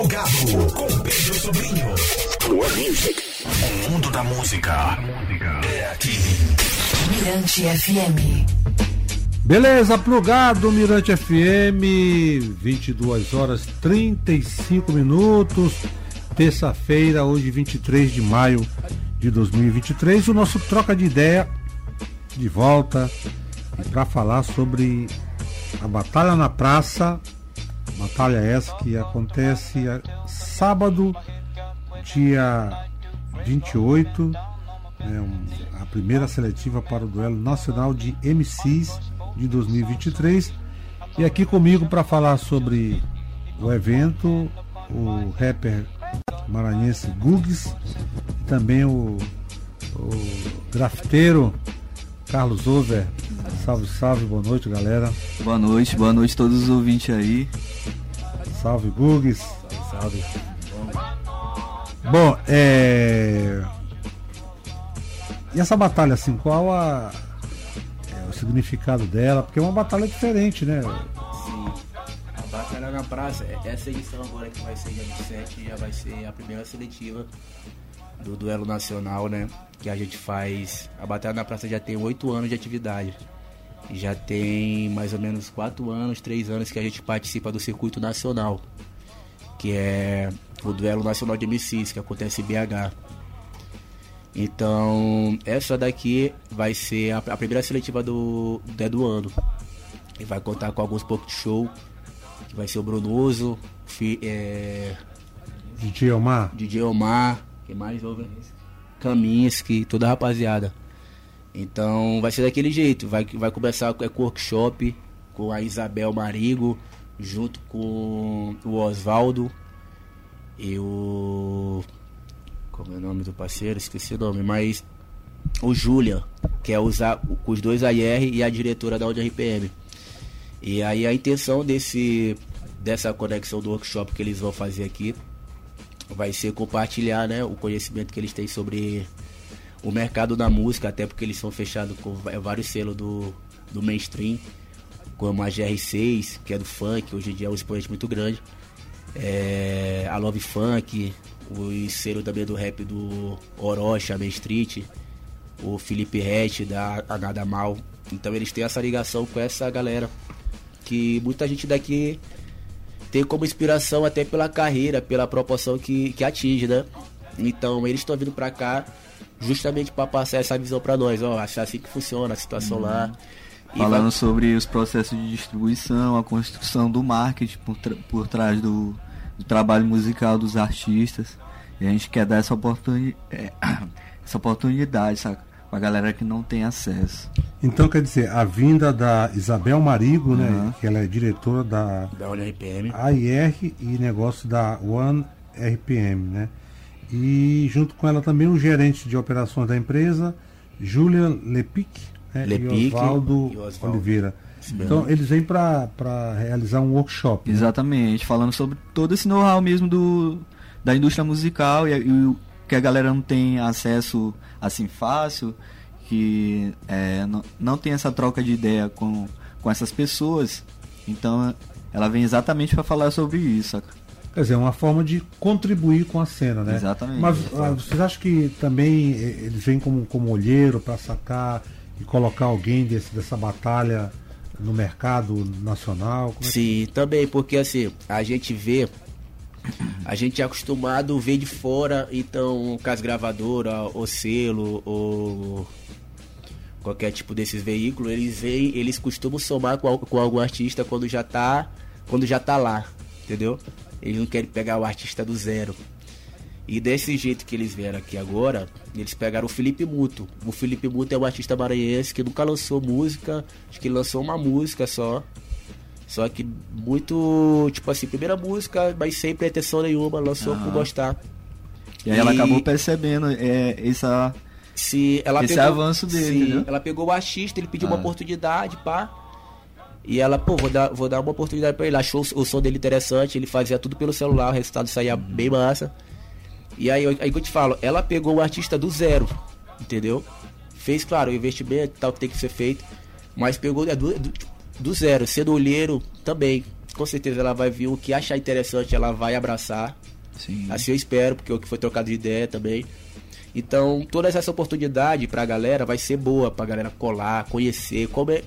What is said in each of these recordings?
Plugado com Pedro Sobrinho. O mundo da música é aqui. Mirante FM. Beleza, plugado Mirante FM, 22 horas 35 minutos, terça-feira, hoje 23 de maio de 2023. O nosso troca de ideia de volta para falar sobre a Batalha na Praça, batalha essa que acontece sábado, dia 28, né, um, a primeira seletiva para o duelo nacional de MCs de 2023. E aqui comigo para falar sobre o evento, o rapper maranhense Gugs, e também o, o grafiteiro Carlos Over. Salve, salve, boa noite, galera. Boa noite, boa noite a todos os ouvintes aí. Salve, Gugs. Salve. Bom, é. E essa batalha, assim, qual a... é, o significado dela? Porque é uma batalha diferente, né? Sim. A Batalha na Praça, é- essa edição agora que vai ser dia 27 já vai ser a primeira seletiva do duelo nacional, né? Que a gente faz. A Batalha na Praça já tem oito anos de atividade. E já tem mais ou menos quatro anos, três anos que a gente participa do circuito nacional. Que é o duelo nacional de MCs, que acontece em BH. Então, essa daqui vai ser a, a primeira seletiva do, do, do ano. E vai contar com alguns poucos de show. Que vai ser o Brunoso, fi, é, DJ Omar. DJ Omar, quem mais ouve? Kaminsky, toda a rapaziada. Então vai ser daquele jeito. Vai, vai começar com, é, com workshop com a Isabel Marigo, junto com o Oswaldo e o. Como é o nome do parceiro? Esqueci o nome, mas o Júlia, que é usar os dois AR e a diretora da Audi RPM. E aí a intenção desse dessa conexão do workshop que eles vão fazer aqui vai ser compartilhar, né, o conhecimento que eles têm sobre o mercado da música, até porque eles são fechados com vários selos do, do mainstream, como a GR6, que é do funk, hoje em dia é um expoente muito grande. É, a Love Funk, o selo também do rap do Orochi, a Main Street, o Felipe Hatch da a Nada Mal. Então eles têm essa ligação com essa galera que muita gente daqui tem como inspiração até pela carreira, pela proporção que, que atinge, né? Então eles estão vindo pra cá justamente para passar essa visão pra nós, ó, achar assim que funciona a situação lá. E Falando vai- sobre os processos de distribuição, a construção do marketing por, tra- por trás do, do trabalho musical dos artistas. E a gente quer dar essa, oportuni é, essa oportunidade, saca? Pra galera que não tem acesso. Então, quer dizer, a vinda da Isabel Marigo, né? Uhum. Que ela é diretora da da RPM. AIR e negócio da One RPM, né? E junto com ela também o gerente de operações da empresa, Julian Lepic, né? Lepic e Oswaldo. Oliveira. Mesmo. Então eles vêm para realizar um workshop. né? Exatamente, falando sobre todo esse know-how mesmo do, da indústria musical e, e o que a galera não tem acesso assim fácil, que é, não, não tem essa troca de ideia com, com essas pessoas. Então ela vem exatamente para falar sobre isso. saca? Quer dizer, é uma forma de contribuir com a cena, né? Exatamente. Mas ah, vocês acham que também eh, eles vêm como, como olheiro para sacar e colocar alguém desse, dessa batalha no mercado nacional? Como é que- Sim, também, porque assim, a gente vê, a gente é acostumado a ver de fora, então, com as gravadoras, ou selo, ou qualquer tipo desses veículos, eles vêm, eles costumam somar com, com algum artista quando já tá, quando já tá lá, entendeu? Eles não querem pegar o artista do zero. E desse jeito que eles vieram aqui agora, eles pegaram o Felipe Muto. O Felipe Muto é um artista maranhense que nunca lançou música, acho que lançou uma música só. Só que muito, tipo assim, primeira música, mas sem pretensão nenhuma, lançou por Aham. gostar. E aí ela E- acabou percebendo é, essa. Se ela Esse pegou, avanço dele, ela pegou o artista, ele pediu uma Ah. oportunidade, pá. E ela, pô, vou dar, vou dar uma oportunidade pra ele. Achou o, o som dele interessante, ele fazia tudo pelo celular, o resultado saía Uhum. bem massa. E aí, aí que eu te falo, ela pegou o artista do zero, entendeu? Fez, claro, o investimento e tal que tem que ser feito, mas pegou é, do, do, do zero, sendo olheiro também. com certeza ela vai vir o que achar interessante, ela vai abraçar. Sim. Assim eu espero, porque é o que foi trocado de ideia também. Então, toda essa oportunidade pra galera vai ser boa pra galera colar, conhecer como é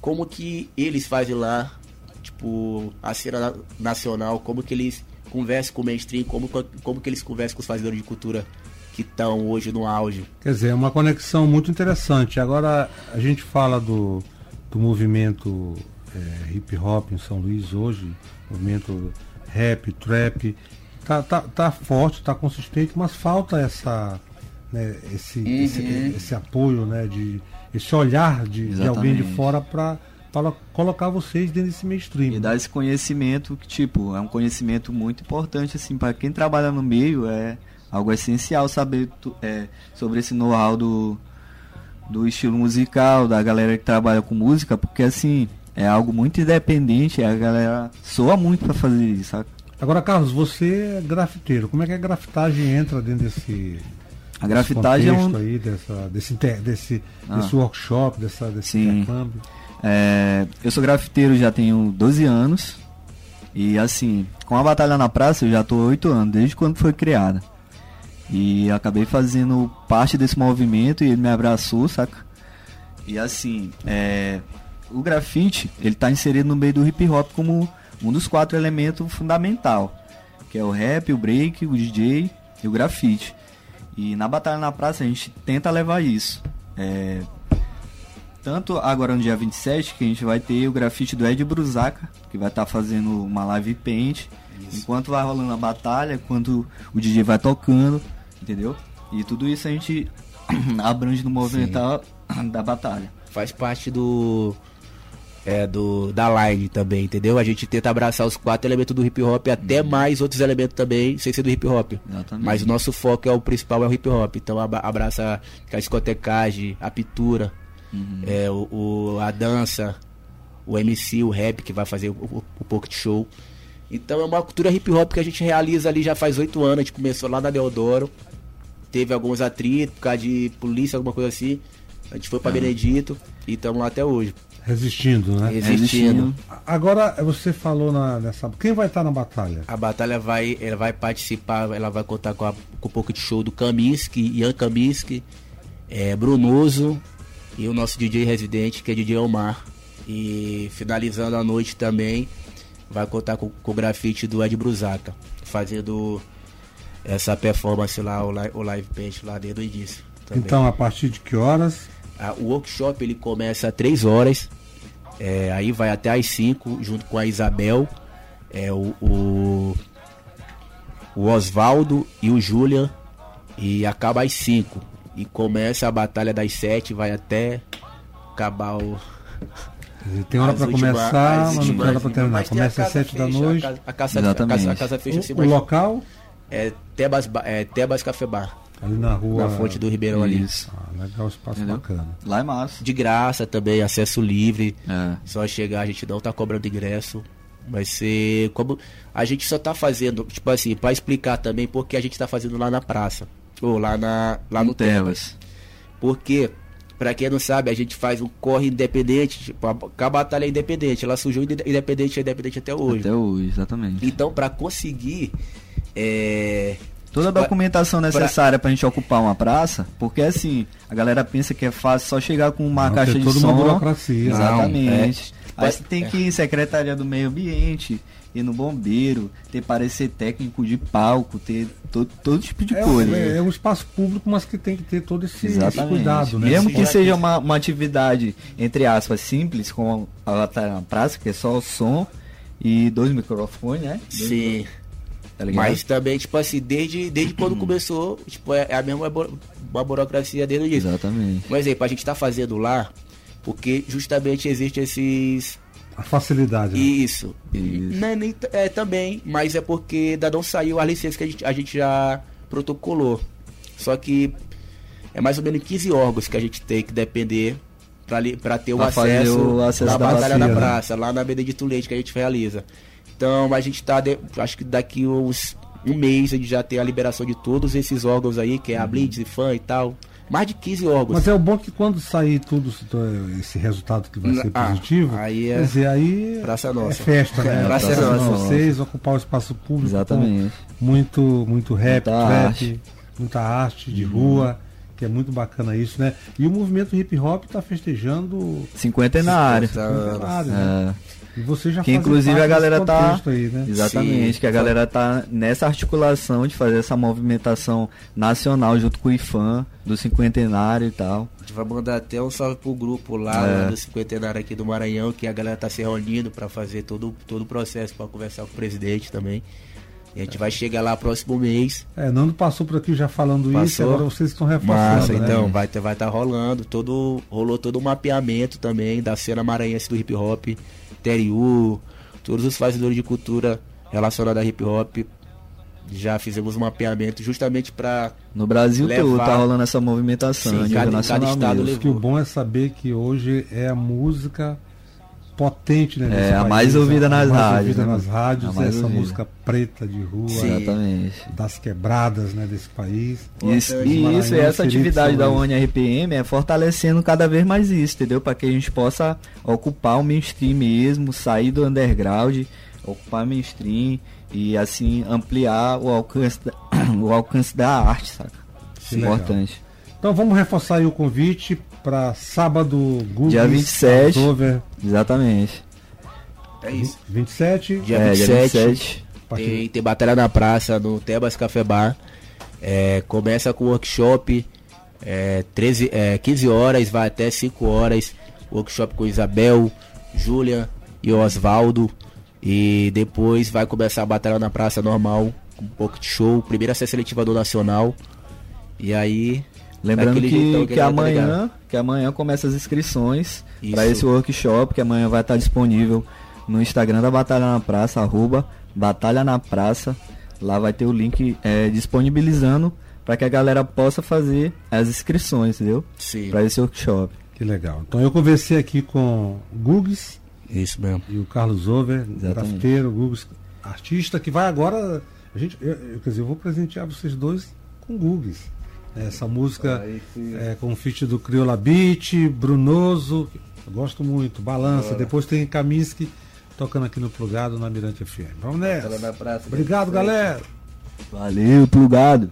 como que eles fazem lá, tipo, a cena na- nacional, como que eles conversam com o mainstream, como, como que eles conversam com os fazedores de cultura que estão hoje no auge. Quer dizer, é uma conexão muito interessante. Agora, a gente fala do, do movimento é, hip hop em São Luís hoje, movimento rap, trap, tá, tá, tá forte, tá consistente, mas falta essa, né, esse, esse, esse apoio, né, de, esse olhar de, de alguém de fora para colocar vocês dentro desse mainstream. E dar esse conhecimento que, tipo, é um conhecimento muito importante, assim, para quem trabalha no meio, é algo essencial saber é, sobre esse know-how do, do estilo musical, da galera que trabalha com música, porque, assim, é algo muito independente, a galera soa muito para fazer isso, saca? Agora, Carlos, você é grafiteiro. Como é que a grafitagem entra dentro desse, A grafitagem é um, aí, dessa, desse, inter- desse, Ah. desse workshop, dessa, desse Sim. intercâmbio? É, eu sou grafiteiro já tenho 12 anos. E assim, com a Batalha na Praça eu já há 8 anos, desde quando foi criada. E acabei fazendo parte desse movimento e ele me abraçou, saca? E assim, é, o grafite, ele tá inserido no meio do hip hop como um dos quatro elementos fundamental. Que é o rap, o break, o DJ e o grafite. E na Batalha na Praça a gente tenta levar isso. É, tanto agora no dia 27, que a gente vai ter o grafite do Ed Brusaca, que vai estar fazendo uma live paint. Enquanto vai rolando a batalha, enquanto o DJ vai tocando, entendeu? E tudo isso a gente abrange no movimento da- da batalha. Faz parte do. É, do da line também, entendeu? A gente tenta abraçar os quatro elementos do hip hop e até mais outros elementos também, sem ser do hip hop. Exatamente. Mas o nosso foco é o principal, é o hip hop. Então abraça a discotecagem, a pintura, é, o, o- a dança, o MC, o rap que vai fazer o, o, o pocket show. Então é uma cultura hip hop que a gente realiza ali já faz oito anos. A gente começou lá na Deodoro. Teve alguns atritos por causa de polícia, alguma coisa assim. A gente foi pra Benedito e estamos lá até hoje. Resistindo, né? Existindo. Agora, você falou na, nessa. Quem vai estar na batalha? A batalha vai, ela vai participar, ela vai contar com, a, com um pouco de show do Kaminsky, Ian Kaminsky, é, Brunoso e o nosso DJ residente, que é DJ Omar. E finalizando a noite também, vai contar com, com o grafite do Ed Brusaca, fazendo essa performance lá, o, li- o live paint lá desde o início. também. Então, a partir de que horas? O workshop ele começa às 3 horas, é, aí vai até às 5, junto com a Isabel, é, o, o, o Osvaldo e o Julian, e acaba às 5. E começa a batalha das 7, vai até acabar o. Tem hora as para começar, as mas não tem hora para terminar. Começa às casa 7 da noite. A casa, a casa, a Exatamente. casa, a casa fecha assim, O, o local? é Tebas, Ba- é Tebas Café Bar, Ali na rua. na fonte do Ribeirão ali. Isso. Ah, legal, espaço Entendeu? bacana. Lá é massa. De graça também, acesso livre. É. Só chegar, a gente não tá cobrando ingresso. Vai ser como. A gente só tá fazendo, tipo assim, pra explicar também porque a gente tá fazendo lá na praça. Ou lá na. Lá no Tebas. Tebas. Porque, pra quem não sabe, a gente faz um corre independente. Tipo, a, batalha é independente. Ela surgiu inde- independente, é independente até hoje. Até hoje, exatamente. Então, pra conseguir. É, Toda a documentação necessária pra gente ocupar uma praça, porque assim, a galera pensa que é fácil só chegar com uma Não, caixa tem de toda som. uma burocracia. Exatamente. Não, é. Aí você tem que ir em Secretaria do Meio Ambiente, ir no bombeiro, ter parecer técnico de palco, ter todo, todo tipo de É, coisa. é, é um espaço público, mas que tem que ter todo esse, esse cuidado, né? Mesmo Esse- que seja uma, uma atividade, entre aspas, simples, como a na praça, que é só o som e dois microfones, né? Dois sim. Tá? Mas também, tipo assim, desde, desde quando começou, tipo, é, é a mesma buro- uma burocracia desde o início. Exatamente. Um exemplo, a gente tá fazendo lá, porque justamente existe esses. A facilidade. né? Isso. Isso. Não é, nem é também, mas é porque ainda não saiu a licença que a gente, a gente já protocolou. Só que é mais ou menos 15 órgãos que a gente tem que depender pra ter o Pra acesso, o acesso da da Batalha bacia, da né? Praça, lá na Benedito Leite que a gente realiza. Então a gente tá, de- acho que daqui uns um mês a gente já tem a liberação de todos esses órgãos aí, que é a Uhum. Blitz, Fan e tal. mais de 15 órgãos. Mas é o bom que quando sair tudo esse resultado que vai ser Ah, positivo, aí é quer dizer, aí Praça é Nossa. festa, né? É, Praça Praça Nossa. vocês, ocupar o espaço público. Exatamente. Muito, muito rap, Muita trap, arte. Uhum. muita arte de rua, que é muito bacana isso, né? E o movimento hip hop está festejando Cinquentenário. Centenário, né? É. E você já Que inclusive a galera tá. Aí, né? Exatamente, Sim. que a galera tá nessa articulação de fazer essa movimentação nacional junto com o IFAM, do cinquentenário e tal. A gente vai mandar até um salve pro grupo lá, É. lá do cinquentenário aqui do Maranhão, que a galera tá se reunindo para fazer todo, todo o processo para conversar com o presidente também. E a gente vai chegar lá próximo mês. É, Nando passou por aqui já falando isso, Passou? agora vocês estão reforçando. Massa, né? então, vai estar vai tá rolando. Todo, rolou todo o mapeamento também da cena maranhense do hip hop, interior, todos os fazedores de cultura relacionados a hip hop. Já fizemos um mapeamento justamente para No Brasil Levar- todo tá rolando essa movimentação Sim, nível cada- cada estado. Acho que o bom é saber que hoje é a música potente, né? É, a país, mais ouvida a nas mais rádios, ouvida né? nas rádios, A mais essa ouvida. música preta de rua, Sim. Exatamente. das quebradas, né, desse país. Isso, e isso, e essa atividade da. ONRPM é fortalecendo cada vez mais isso, entendeu? Para que a gente possa ocupar o mainstream mesmo, sair do underground, ocupar o mainstream e assim ampliar o alcance da, o alcance da arte, saca? Importante. Então vamos reforçar aí o convite para sábado, Google, Dia 27. Over, Exatamente. É isso. 27. Dia é, 27. dia 27. a partir- Tem, tem batalha na praça, no Tebas Café Bar. É, começa com workshop, é, 13, é, 15 horas, vai até 5 horas. Workshop com Isabel, Júlia e Osvaldo. E depois vai começar a batalha na praça normal, com um pouco de show. Primeira sessão seletiva do Nacional. E aí. Lembrando daquele que, que, vai amanhã, que amanhã começa as inscrições para esse workshop, que amanhã vai estar disponível no Instagram da Batalha na Praça, arroba Batalha na Praça. Lá vai ter o link é, disponibilizando para que a galera possa fazer as inscrições, entendeu? Sim, Para esse workshop. Que legal. Então eu conversei aqui com Gugs isso mesmo. e o Carlos Over, grafiteiro, Gugs, artista, que vai agora. A gente, eu, eu- quer dizer, eu vou presentear vocês dois com Gugs. Essa música é, com o feat do Crioula Beat, Brunoso, gosto muito, Balança. Depois tem Kaminsky tocando aqui no Plugado na Mirante FM. Vamos nessa. na praça. Obrigado, galera. Valeu, plugado!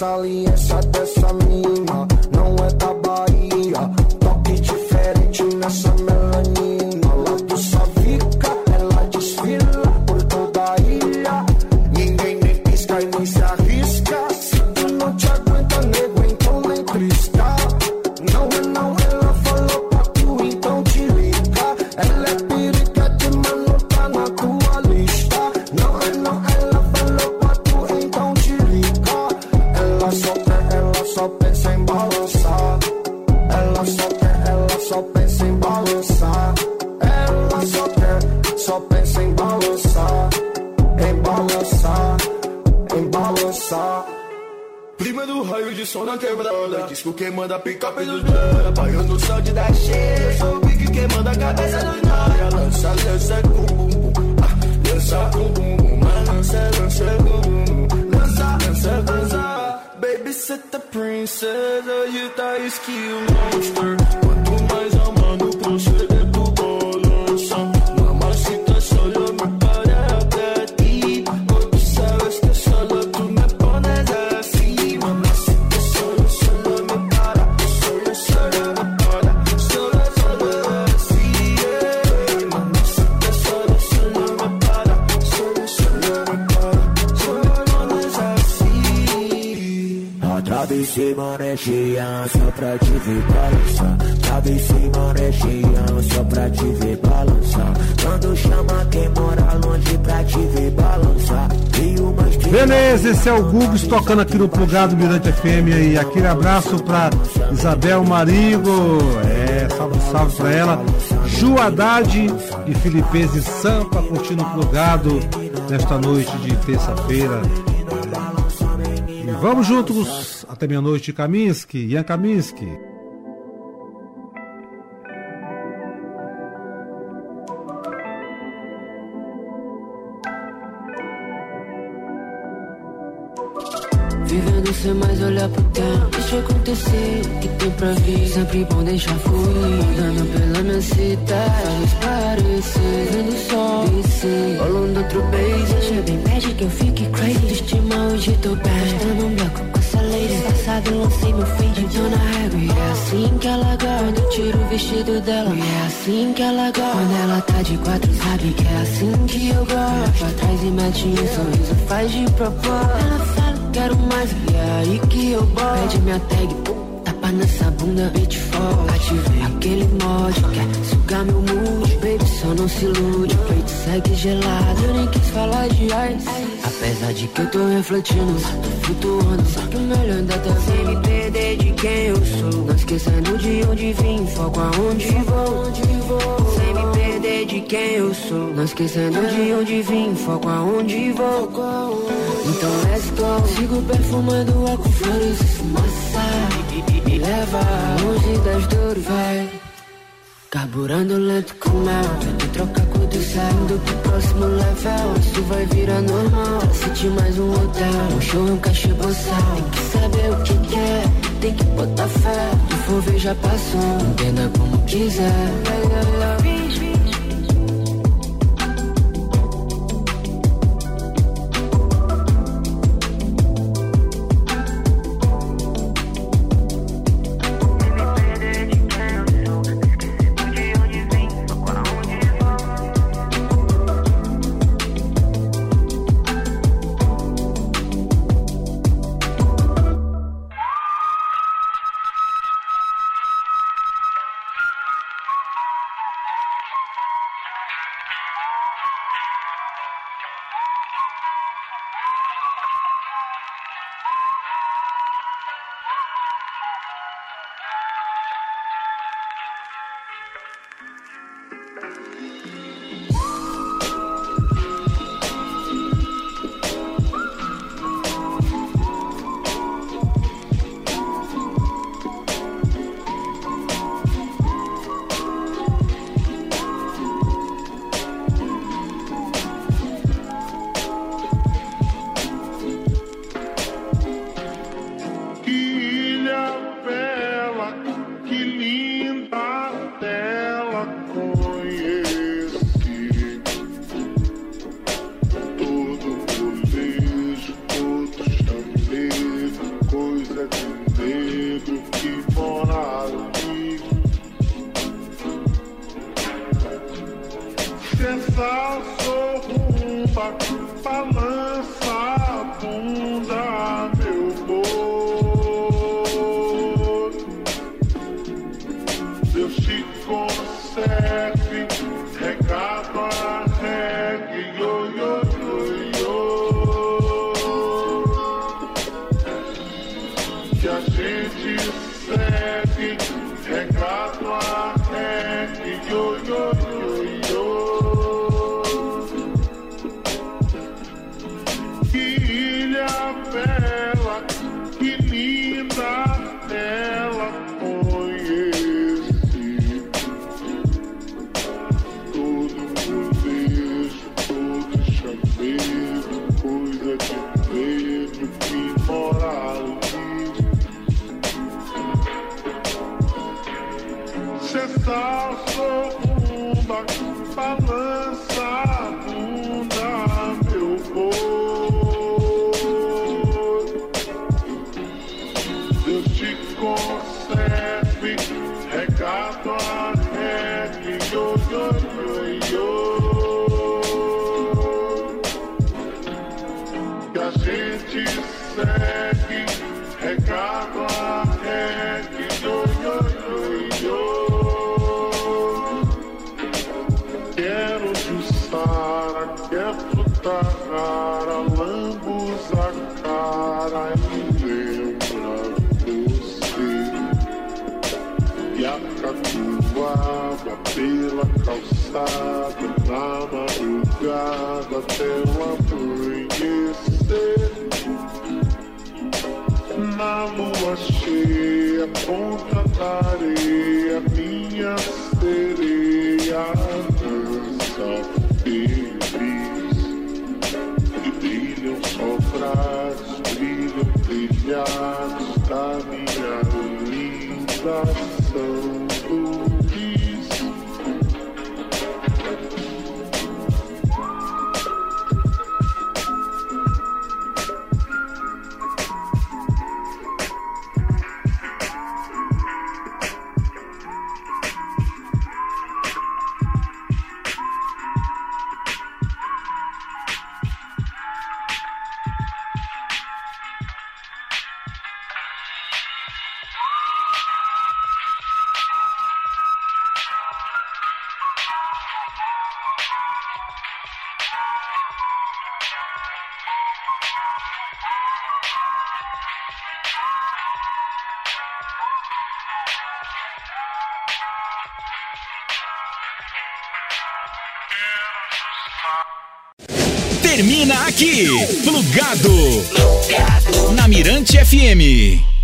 Balança quebrada Disco que manda picape dos banda Baiano o sound da cheia Manexian só pra te ver balançar. Só pra te ver balançar. Quando chama quem mora longe pra te ver balançar. E Beleza, esse é o Gugus tocando aqui no Plugado Mirante FM aí. Aquele abraço pra Isabel Marigo. É, salve, salve pra ela. Ju Haddad e Filipese Sampa curtindo o Plugado nesta noite de terça-feira. Vamos juntos até meia-noite, Kaminski, Ian Kaminski. Sem mais olhar pro tempo. Deixa acontecer, o que tem pra vir? Sempre bom deixar fluir. Andando pela minha cidade Faz parecer. Vendo o sol descer Rolando outro beijo. Seja bem pede que eu fique crazy. Estima hoje tô bem Gastando um bloco com essa lady. Passado lancei meu fade Então na E é assim que ela gosta Quando eu tiro o vestido dela. E é assim que ela gosta Quando ela tá de quatro Sabe que é assim que eu gosto. Pra trás e mete um sorriso Faz de propósito quero mais E é aí que eu boto Pede minha tag, tapa nessa bunda Beat for, ativei aquele mod Quer sugar meu mood, baby, só não se ilude peito segue gelado, eu nem quis falar de ice. Apesar de que eu tô refletindo, tô flutuando. Só que o melhor ainda tá sem me perder de quem eu sou. Não esquecendo de onde vim, foco aonde vou. Sem me perder de quem eu sou. Não esquecendo de onde vim, foco aonde vou então go Sigo perfumando álcool, flores e fumaça. Me, leva longe das dores, vai. Carburando lento com mel Tento trocar cor do céu Indo pro próximo level. Isso vai virar normal. City mais um hotel. Um show, um cachê boçal. Tem que saber o que quer Tem que botar fé. Se for ver já passou. Entenda como quiser side, the drama is God, but then one three is sin. Now, Plugado. Na Mirante FM.